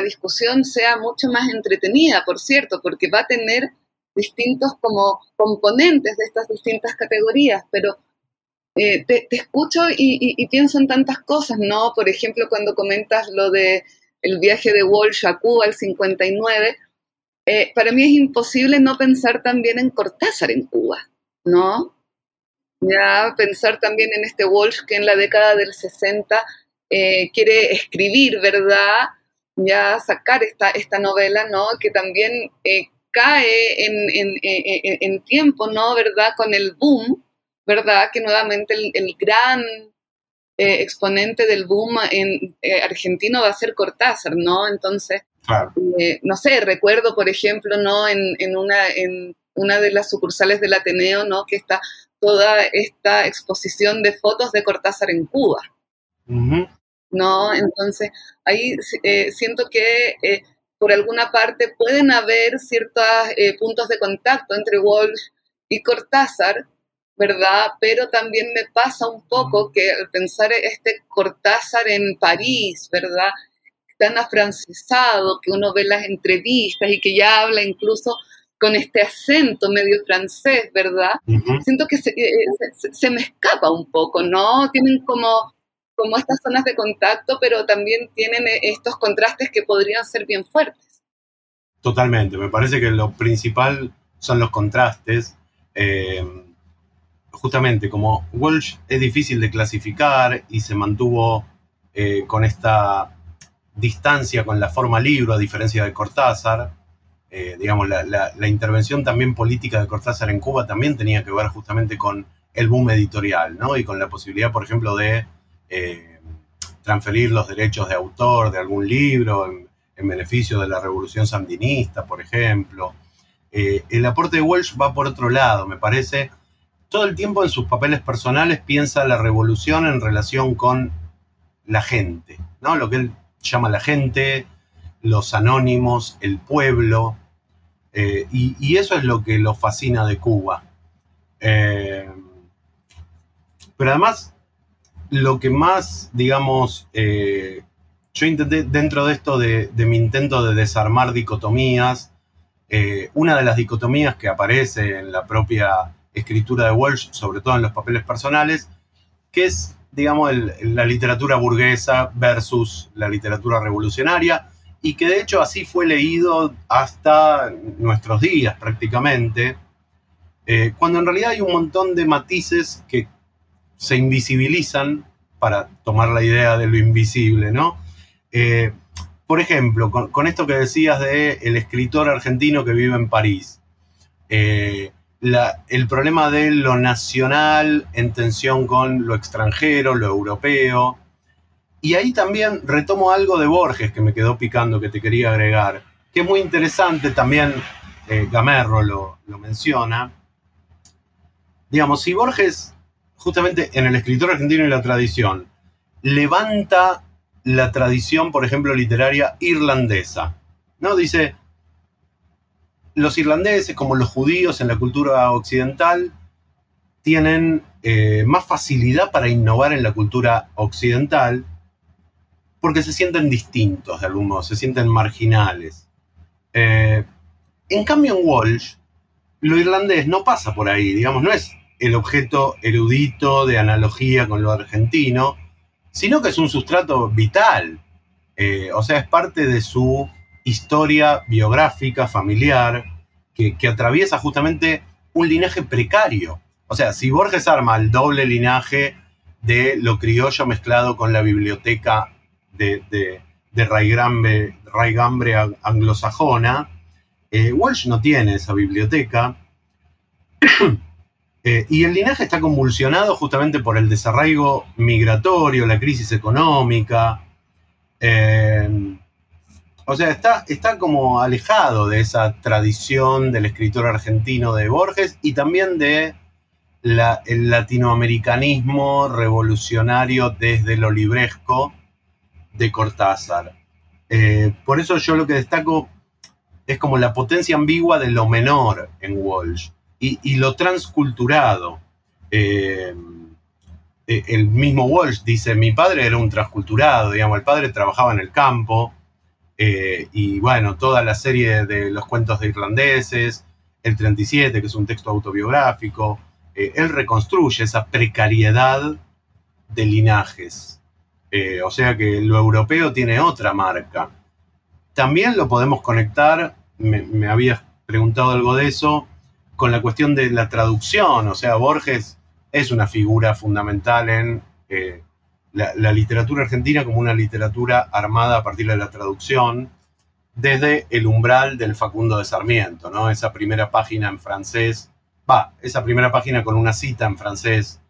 discusión sea mucho más entretenida, por cierto, porque va a tener distintos como componentes de estas distintas categorías, pero eh, te, escucho y, pienso en tantas cosas, ¿no? Por ejemplo, cuando comentas lo de viaje de Walsh a Cuba, el 59, eh, para mí es imposible no pensar también en Cortázar en Cuba, ¿no? Ya pensar también en este Walsh que en la década del 60 eh, quiere escribir, ¿verdad? Ya sacar esta, esta novela, ¿no? Que también cae en, en, tiempo, ¿no? ¿Verdad? Con el boom, ¿verdad? Que nuevamente el, gran exponente del boom en, argentino va a ser Cortázar, ¿no? Entonces, eh, no sé, recuerdo, por ejemplo, ¿no? En, una, en una de las sucursales del Ateneo, ¿no? Que está toda esta exposición de fotos de Cortázar en Cuba. ¿No? Entonces, ahí eh, siento que eh, por alguna parte pueden haber ciertos puntos de contacto entre Walsh y Cortázar, ¿verdad? Pero también me pasa un poco que al pensar este Cortázar en París, ¿verdad? tan afrancesado, que uno ve las entrevistas y que ya habla incluso con este acento medio francés, ¿verdad? Siento que eh, se, me escapa un poco, ¿no? Tienen como, como estas zonas de contacto, pero también tienen eh, estos contrastes que podrían ser bien fuertes. Totalmente, me parece que lo principal son los contrastes. Eh, justamente como Walsh es difícil de clasificar y se mantuvo con esta distancia con la forma libro, a diferencia de Cortázar. Eh, digamos, la, intervención también política de Cortázar en Cuba también tenía que ver justamente con el boom editorial, ¿no? Y con la posibilidad, por ejemplo, de eh, transferir los derechos de autor de algún libro en, beneficio de la revolución sandinista, por ejemplo. Eh, el aporte de Walsh va por otro lado, me parece. Todo el tiempo en sus papeles personales piensa la revolución en relación con la gente, ¿no? Lo que él llama la gente, los anónimos, el pueblo, eh, y, eso es lo que lo fascina de Cuba. Eh, pero además, lo que más, digamos, eh, yo intenté dentro de esto de, mi intento de desarmar dicotomías, una de las dicotomías que aparece en la propia escritura de Walsh, sobre todo en los papeles personales, que es digamos, la literatura burguesa versus la literatura revolucionaria, y que de hecho así fue leído hasta nuestros días prácticamente, eh, cuando en realidad hay un montón de matices que se invisibilizan para tomar la idea de lo invisible, ¿no? Eh, por ejemplo, con, esto que decías de el escritor argentino que vive en París. Eh, el problema de lo nacional en tensión con lo extranjero, lo europeo. Y ahí también retomo algo de Borges que me quedó picando, que te quería agregar, que es muy interesante, también eh, Gamerro lo, lo menciona. Digamos, si Borges, justamente en el escritor argentino y la tradición, levanta la tradición, por ejemplo, literaria irlandesa, ¿no? Dice, los irlandeses, como los judíos en la cultura occidental, tienen eh, más facilidad para innovar en la cultura occidental porque se sienten distintos de algún modo, se sienten marginales. Eh, en cambio, en Walsh, lo irlandés no pasa por ahí, digamos, no es el objeto erudito de analogía con lo argentino, sino que es un sustrato vital. Eh, o sea, es parte de su historia biográfica, familiar, que, atraviesa justamente un linaje precario. O sea, si Borges arma el doble linaje de lo criollo mezclado con la biblioteca de, de, de raigambre, anglosajona, eh, Walsh no tiene esa biblioteca. Eh, y el linaje está convulsionado justamente por el desarraigo migratorio, la crisis económica. Eh, o sea, está, está como alejado de esa tradición del escritor argentino de Borges y también de el latinoamericanismo revolucionario desde lo libresco de Cortázar. Eh, por eso yo lo que destaco es como la potencia ambigua de lo menor en Walsh y, lo transculturado. Eh, eh, el mismo Walsh dice, mi padre era un transculturado, digamos, el padre trabajaba en el campo, eh, y bueno, toda la serie de los cuentos de irlandeses, el 37, que es un texto autobiográfico, eh, él reconstruye esa precariedad de linajes. Eh, o sea que lo europeo tiene otra marca. También lo podemos conectar me, habías preguntado algo de eso, con la cuestión de la traducción, o sea, Borges es una figura fundamental en la, literatura argentina como una literatura armada a partir de la traducción, desde el umbral del Facundo de Sarmiento, ¿no? Esa primera página en francés, va, esa primera página con una cita en francés,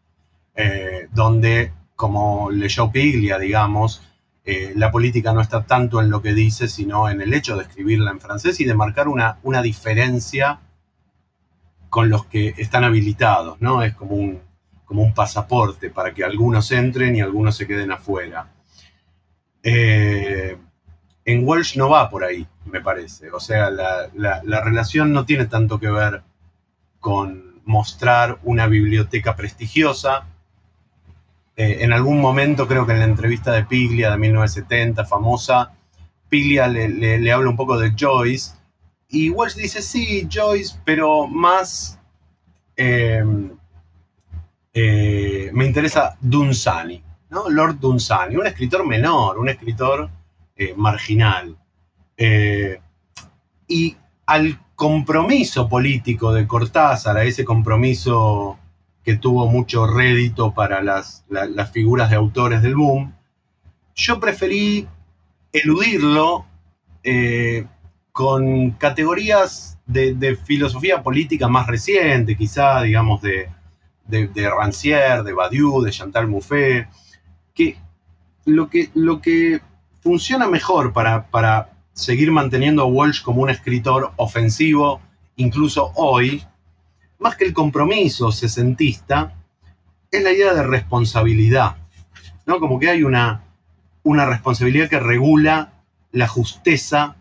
eh, donde, como leyó Piglia, digamos, eh, la política no está tanto en lo que dice, sino en el hecho de escribirla en francés y de marcar una, una diferencia con los que están habilitados, ¿no? Es como un, como un pasaporte para que algunos entren y algunos se queden afuera. Eh, en Walsh no va por ahí, me parece. O sea, la, relación no tiene tanto que ver con mostrar una biblioteca prestigiosa. Eh, en algún momento, creo que en la entrevista de Piglia de 1970, famosa, Piglia le, habla un poco de Joyce. Y Walsh dice, sí, Joyce, pero más eh, eh, me interesa Dunsani, ¿no? Lord Dunsani, un escritor menor, un escritor eh, marginal. Eh, y al compromiso político de Cortázar, a ese compromiso que tuvo mucho rédito para las, figuras de autores del boom, yo preferí eludirlo con categorías de, filosofía política más reciente, quizá, digamos, de, de, Rancière, de Badiou, de Chantal Mouffe, que lo que, lo que funciona mejor para, para seguir manteniendo a Walsh como un escritor ofensivo, incluso hoy, más que el compromiso sesentista, es la idea de responsabilidad, ¿no? Como que hay una, una responsabilidad que regula la justeza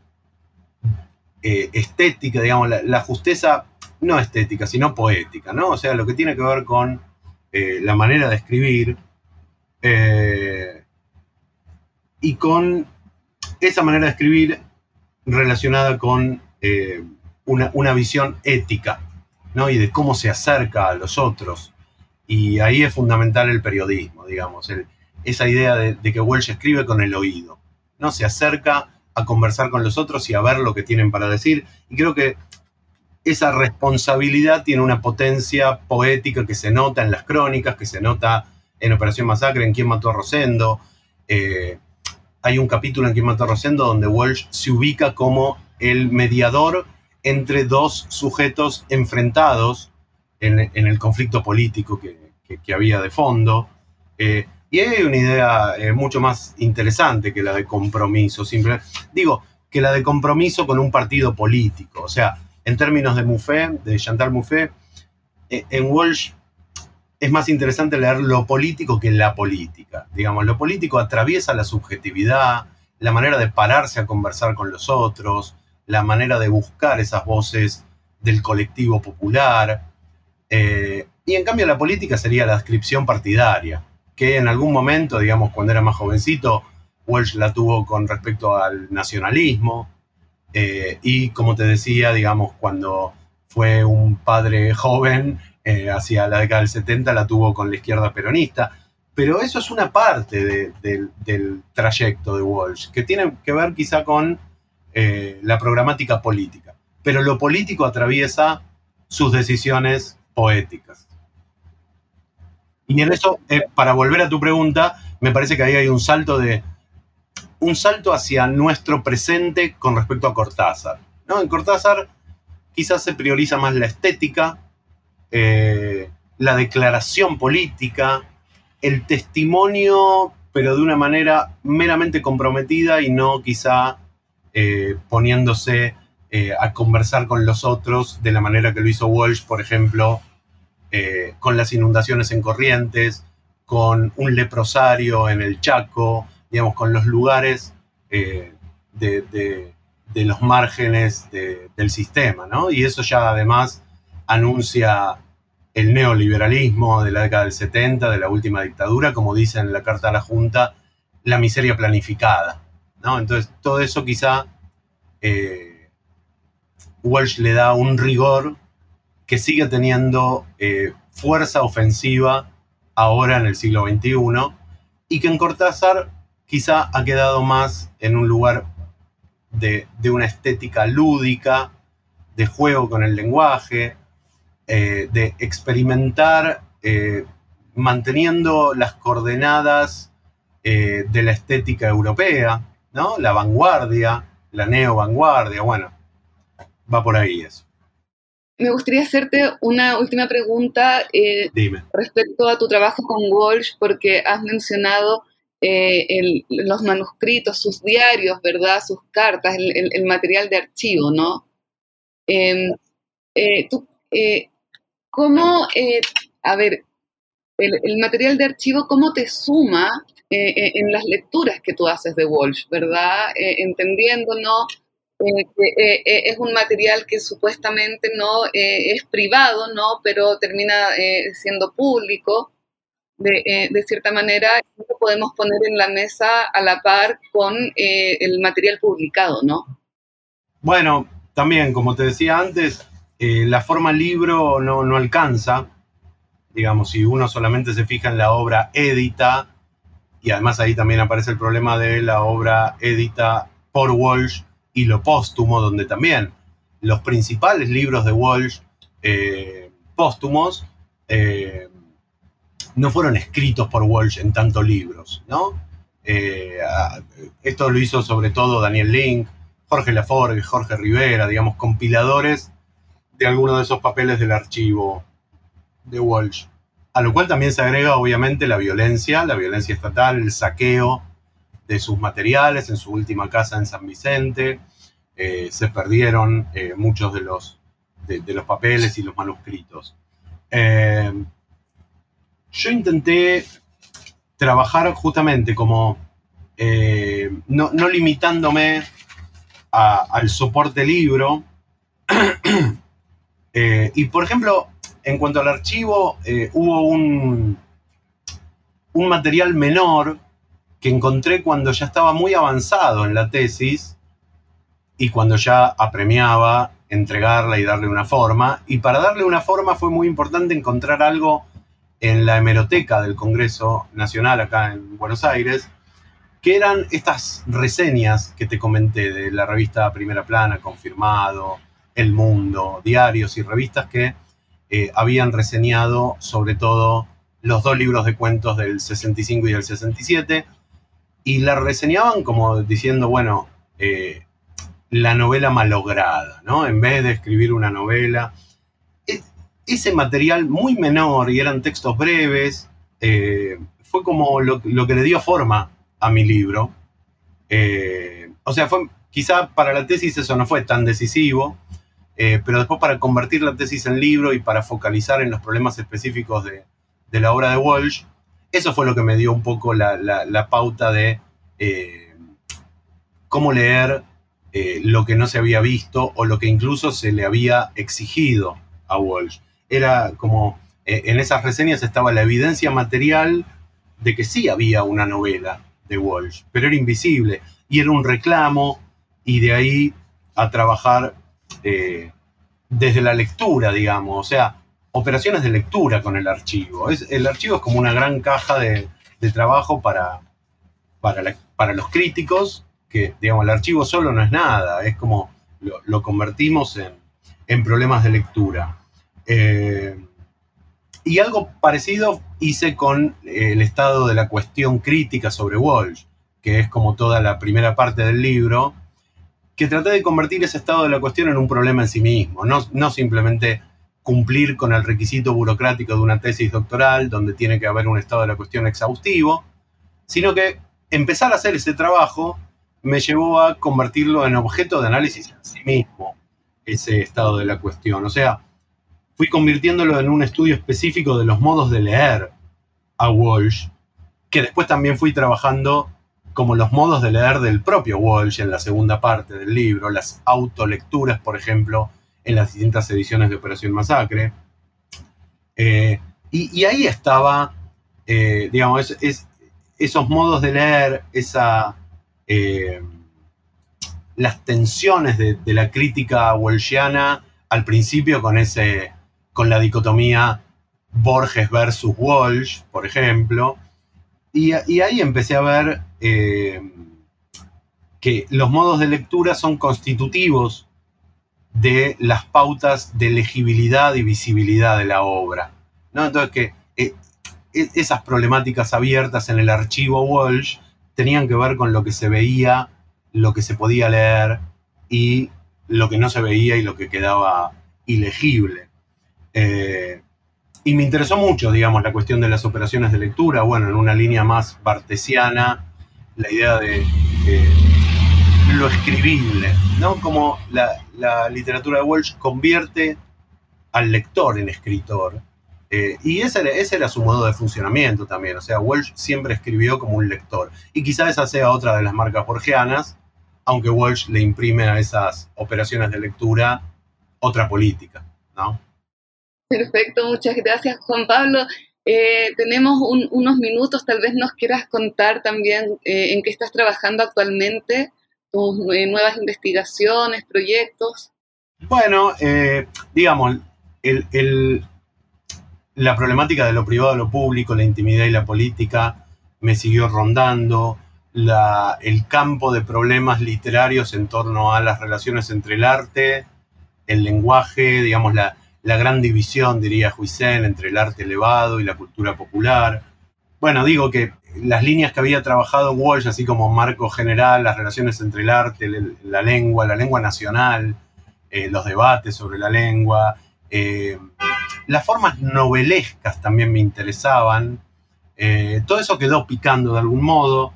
eh, estética, digamos, la, la, justeza no estética, sino poética, ¿no? O sea, lo que tiene que ver con eh, la manera de escribir eh, y con esa manera de escribir relacionada con eh, una, visión ética, ¿no? Y de cómo se acerca a los otros. Y ahí es fundamental el periodismo, digamos, esa idea de, de que Welsh escribe con el oído, ¿no? Se acerca a conversar con los otros y a ver lo que tienen para decir. Y creo que esa responsabilidad tiene una potencia poética que se nota en las crónicas, que se nota en Operación Masacre, en Quién mató a Rosendo. Eh, hay un capítulo en Quién mató a Rosendo donde Walsh se ubica como el mediador entre dos sujetos enfrentados en, el conflicto político que, había de fondo. Eh, y hay una idea eh, mucho más interesante que la de compromiso, digo, que la de compromiso con un partido político. O sea, en términos de Mouffe, de Chantal Mouffe, eh, en Walsh es más interesante leer lo político que la política. Digamos, lo político atraviesa la subjetividad, la manera de pararse a conversar con los otros, la manera de buscar esas voces del colectivo popular. Eh, y en cambio la política sería la descripción partidaria, que en algún momento, digamos, cuando era más jovencito, Walsh la tuvo con respecto al nacionalismo, eh, y como te decía, digamos, cuando fue un padre joven, eh, hacia la década del 70, la tuvo con la izquierda peronista. Pero eso es una parte del trayecto de Walsh, que tiene que ver quizá con eh, la programática política. Pero lo político atraviesa sus decisiones poéticas. Y en eso, para volver a tu pregunta, me parece que ahí hay un salto de un salto hacia nuestro presente con respecto a Cortázar. ¿no? En Cortázar quizás se prioriza más la estética, eh, la declaración política, el testimonio, pero de una manera meramente comprometida y no quizá eh, poniéndose eh, a conversar con los otros de la manera que lo hizo Walsh, por ejemplo, con las inundaciones en Corrientes, con un leprosario en el Chaco, digamos, con los lugares eh, de, los márgenes del sistema, ¿no? Y eso ya además anuncia el neoliberalismo de la década del 70, de la última dictadura, como dice en la Carta a la Junta, la miseria planificada, ¿no? Entonces, todo eso quizá eh, Walsh le da un rigor que sigue teniendo eh, fuerza ofensiva ahora en el siglo XXI y que en Cortázar quizá ha quedado más en un lugar de, una estética lúdica, de juego con el lenguaje, eh, de experimentar eh, manteniendo las coordenadas eh, de la estética europea, ¿no? La vanguardia, la neo-vanguardia, bueno, va por ahí eso. Me gustaría hacerte una última pregunta respecto a tu trabajo con Walsh, porque has mencionado eh, los manuscritos, sus diarios, ¿verdad? Sus cartas, el, material de archivo, ¿no? Em, eh, eh, ¿Cómo, a ver, el, material de archivo, cómo te suma en las lecturas que tú haces de Walsh, ¿verdad? entendiendo, ¿no? que es un material que supuestamente no es privado, ¿no? Pero termina siendo público de, eh, de, cierta manera, lo podemos poner en la mesa a la par con eh, el material publicado, ¿no? Bueno, también, como te decía antes, eh, la forma libro no, no, alcanza. Digamos, si uno solamente se fija en la obra edita, y además ahí también aparece el problema de la obra edita por Walsh y lo póstumo, donde también los principales libros de Walsh póstumos no fueron escritos por Walsh en tantos libros, ¿no? Eh, esto lo hizo sobre todo Daniel Link, Jorge Laforgue, Jorge Rivera, digamos, compiladores de algunos de esos papeles del archivo de Walsh. A lo cual también se agrega, obviamente, la violencia, la violencia estatal, el saqueo de sus materiales en su última casa en San Vicente. Eh, se perdieron eh, muchos de los, de, los papeles y los manuscritos yo intenté trabajar justamente como eh, no, limitándome al soporte libro. Eh, y por ejemplo, en cuanto al archivo, eh, hubo un, un material menor que encontré cuando ya estaba muy avanzado en la tesis y cuando ya apremiaba entregarla y darle una forma. Y para darle una forma fue muy importante encontrar algo en la hemeroteca del Congreso Nacional acá en Buenos Aires, que eran estas reseñas que te comenté de la revista Primera Plana, Confirmado, El Mundo, diarios y revistas que eh, habían reseñado sobre todo los dos libros de cuentos del 65 y del 67, y la reseñaban como diciendo, bueno, eh, la novela malograda, ¿no? En vez de escribir una novela, ese material muy menor y eran textos breves, eh, fue como lo, que le dio forma a mi libro. Eh, o sea, fue, quizá para la tesis eso no fue tan decisivo, eh, pero después para convertir la tesis en libro y para focalizar en los problemas específicos de, la obra de Walsh, eso fue lo que me dio un poco la, pauta de cómo leer lo que no se había visto o lo que incluso se le había exigido a Walsh era como, eh, en esas reseñas estaba la evidencia material de que sí había una novela de Walsh, pero era invisible y era un reclamo y de ahí a trabajar eh, desde la lectura, digamos, o sea, operaciones de lectura con el archivo. Es, el archivo es como una gran caja de, trabajo para, para, los críticos, que digamos, el archivo solo no es nada, es como lo, convertimos en, en problemas de lectura. Eh, y algo parecido hice con eh, el estado de la cuestión crítica sobre Walsh, que es como toda la primera parte del libro, que traté de convertir ese estado de la cuestión en un problema en sí mismo, no, no simplemente cumplir con el requisito burocrático de una tesis doctoral, donde tiene que haber un estado de la cuestión exhaustivo, sino que empezar a hacer ese trabajo me llevó a convertirlo en objeto de análisis en sí mismo, ese estado de la cuestión. O sea, fui convirtiéndolo en un estudio específico de los modos de leer a Walsh, que después también fui trabajando como los modos de leer del propio Walsh en la segunda parte del libro, las autolecturas, por ejemplo, en las distintas ediciones de Operación Masacre. Eh, y, ahí estaba, eh, digamos, esos modos de leer, esa, eh, las tensiones de, de, la crítica walshiana al principio con ese con la dicotomía Borges versus Walsh, por ejemplo. Y, ahí empecé a ver eh, que los modos de lectura son constitutivos de las pautas de legibilidad y visibilidad de la obra. ¿no? Entonces que eh, e, esas problemáticas abiertas en el archivo Walsh tenían que ver con lo que se veía, lo que se podía leer y lo que no se veía y lo que quedaba ilegible. Eh, y me interesó mucho, digamos, la cuestión de las operaciones de lectura, bueno, en una línea más bartesiana, la idea de lo escribible, ¿no? Como la, literatura de Walsh convierte al lector en escritor. Eh, y ese, ese, era su modo de funcionamiento también. O sea, Walsh siempre escribió como un lector. Y quizá esa sea otra de las marcas borgianas, aunque Walsh le imprime a esas operaciones de lectura otra política, ¿no? Perfecto, muchas gracias Juan Pablo. Eh, tenemos unos minutos, tal vez nos quieras contar también eh, en qué estás trabajando actualmente, tus nuevas investigaciones, proyectos. Bueno, digamos, el, la problemática de lo privado, lo público, la intimidad y la política me siguió rondando. el campo de problemas literarios en torno a las relaciones entre el arte, el lenguaje, digamos, la, gran división, diría Huisen, entre el arte elevado y la cultura popular. Bueno, digo que las líneas que había trabajado Walsh, así como marco general, las relaciones entre el arte, la lengua, la lengua nacional, eh, los debates sobre la lengua, eh, las formas novelescas también me interesaban. Eh, todo eso quedó picando de algún modo.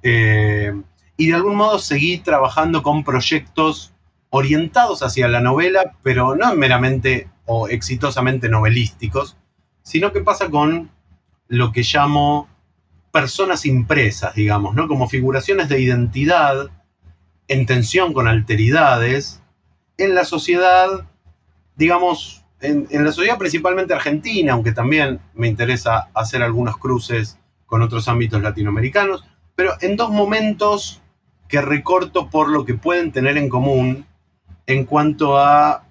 Y de algún modo seguí trabajando con proyectos orientados hacia la novela, pero no meramente o exitosamente novelísticos, sino que pasa con lo que llamo personas impresas, digamos, ¿no? Como figuraciones de identidad en tensión con alteridades en la sociedad, digamos, en, la sociedad principalmente argentina, aunque también me interesa hacer algunos cruces con otros ámbitos latinoamericanos, pero en dos momentos que recorto por lo que pueden tener en común en cuanto a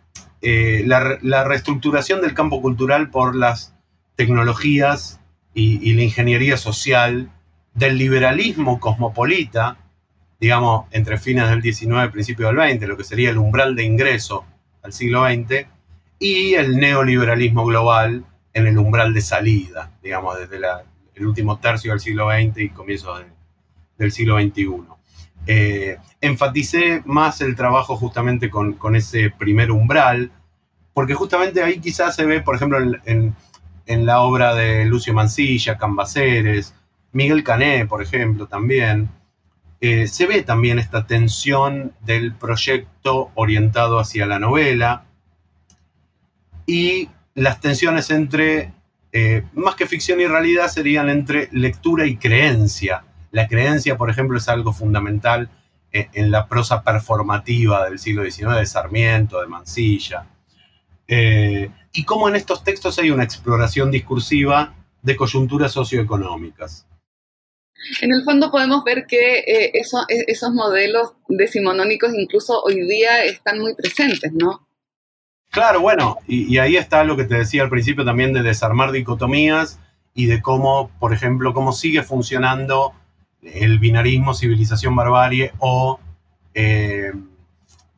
eh, la, reestructuración del campo cultural por las tecnologías y, la ingeniería social del liberalismo cosmopolita, digamos, entre fines del XIX y principios del XX, lo que sería el umbral de ingreso al siglo XX, y el neoliberalismo global en el umbral de salida, digamos, desde el último tercio del siglo XX y comienzos del siglo XXI. Eh, enfaticé más el trabajo justamente con, ese primer umbral, porque justamente ahí quizás se ve, por ejemplo, en, la obra de Lucio Mancilla, Cambaceres, Miguel Cané, por ejemplo, también, eh, se ve también esta tensión del proyecto orientado hacia la novela, y las tensiones entre, eh, más que ficción y realidad, serían entre lectura y creencia. La creencia, por ejemplo, es algo fundamental eh, en la prosa performativa del siglo XIX, de Sarmiento, de Mansilla. Eh, y cómo en estos textos hay una exploración discursiva de coyunturas socioeconómicas. En el fondo podemos ver que esos modelos decimonónicos incluso hoy día están muy presentes, ¿no? Claro, bueno, y, ahí está lo que te decía al principio también de desarmar dicotomías y de cómo, por ejemplo, cómo sigue funcionando el binarismo, civilización, barbarie o, eh,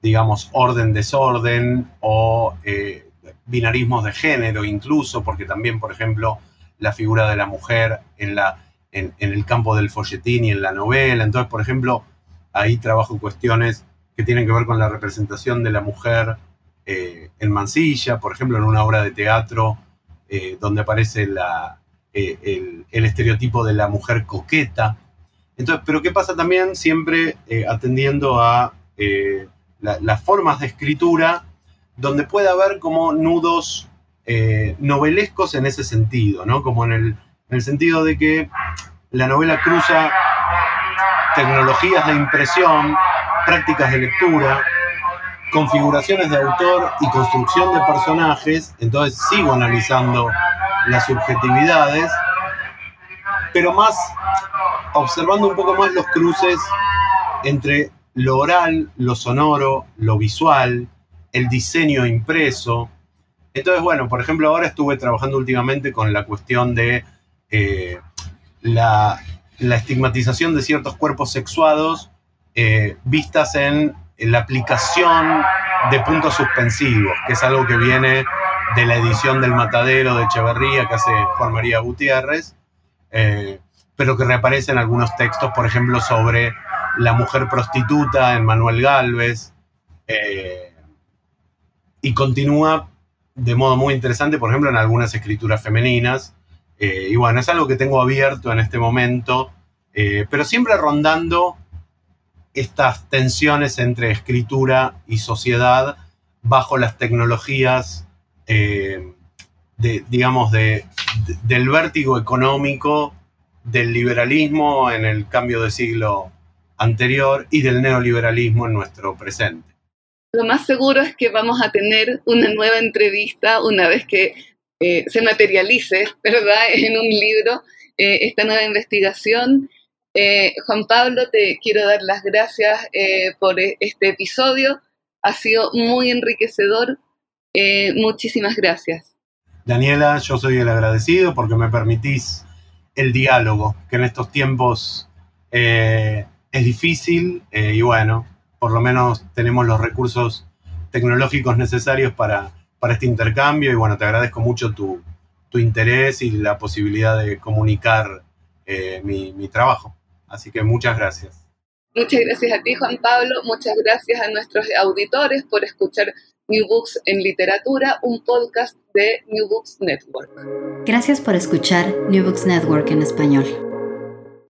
digamos, orden-desorden o eh, binarismos de género incluso, porque también, por ejemplo, la figura de la mujer en, la, en, el campo del folletín y en la novela. Entonces, por ejemplo, ahí trabajo cuestiones que tienen que ver con la representación de la mujer eh, en Mansilla, por ejemplo, en una obra de teatro donde aparece eh, el, estereotipo de la mujer coqueta. Entonces, pero ¿qué pasa también? Siempre atendiendo a las formas de escritura donde puede haber como nudos novelescos en ese sentido, ¿no? Como en el, en el sentido de que la novela cruza tecnologías de impresión, prácticas de lectura, configuraciones de autor y construcción de personajes, entonces sigo analizando las subjetividades, pero más observando un poco más los cruces entre lo oral, lo sonoro, lo visual, el diseño impreso. Entonces, bueno, por ejemplo, ahora estuve trabajando últimamente con la cuestión de eh, la, la estigmatización de ciertos cuerpos sexuados eh, vistas en, la aplicación de puntos suspensivos, que es algo que viene de la edición del Matadero de Echeverría que hace Juan María Gutiérrez, eh, pero que reaparece en algunos textos, por ejemplo, sobre la mujer prostituta en Manuel Galvez, eh, y continúa de modo muy interesante, por ejemplo, en algunas escrituras femeninas. y bueno, es algo que tengo abierto en este momento, pero siempre rondando estas tensiones entre escritura y sociedad bajo las tecnologías, eh, digamos, de, del vértigo económico, del liberalismo en el cambio de siglo anterior y del neoliberalismo en nuestro presente. Lo más seguro es que vamos a tener una nueva entrevista una vez que eh, se materialice, ¿verdad?, en un libro eh, esta nueva investigación eh, Juan Pablo, te quiero dar las gracias por e-, este episodio. Ha sido muy enriquecedor. Muchísimas gracias. Daniela, yo soy el agradecido porque me permitís el diálogo, que en estos tiempos es difícil y bueno, por lo menos tenemos los recursos tecnológicos necesarios para, para este intercambio y bueno, te agradezco mucho tu, interés y la posibilidad de comunicar mi trabajo. Así que muchas gracias. Muchas gracias a ti, Juan Pablo. Muchas gracias a nuestros auditores por escuchar New Books en Literatura, un podcast de New Books Network. Gracias por escuchar New Books Network en español.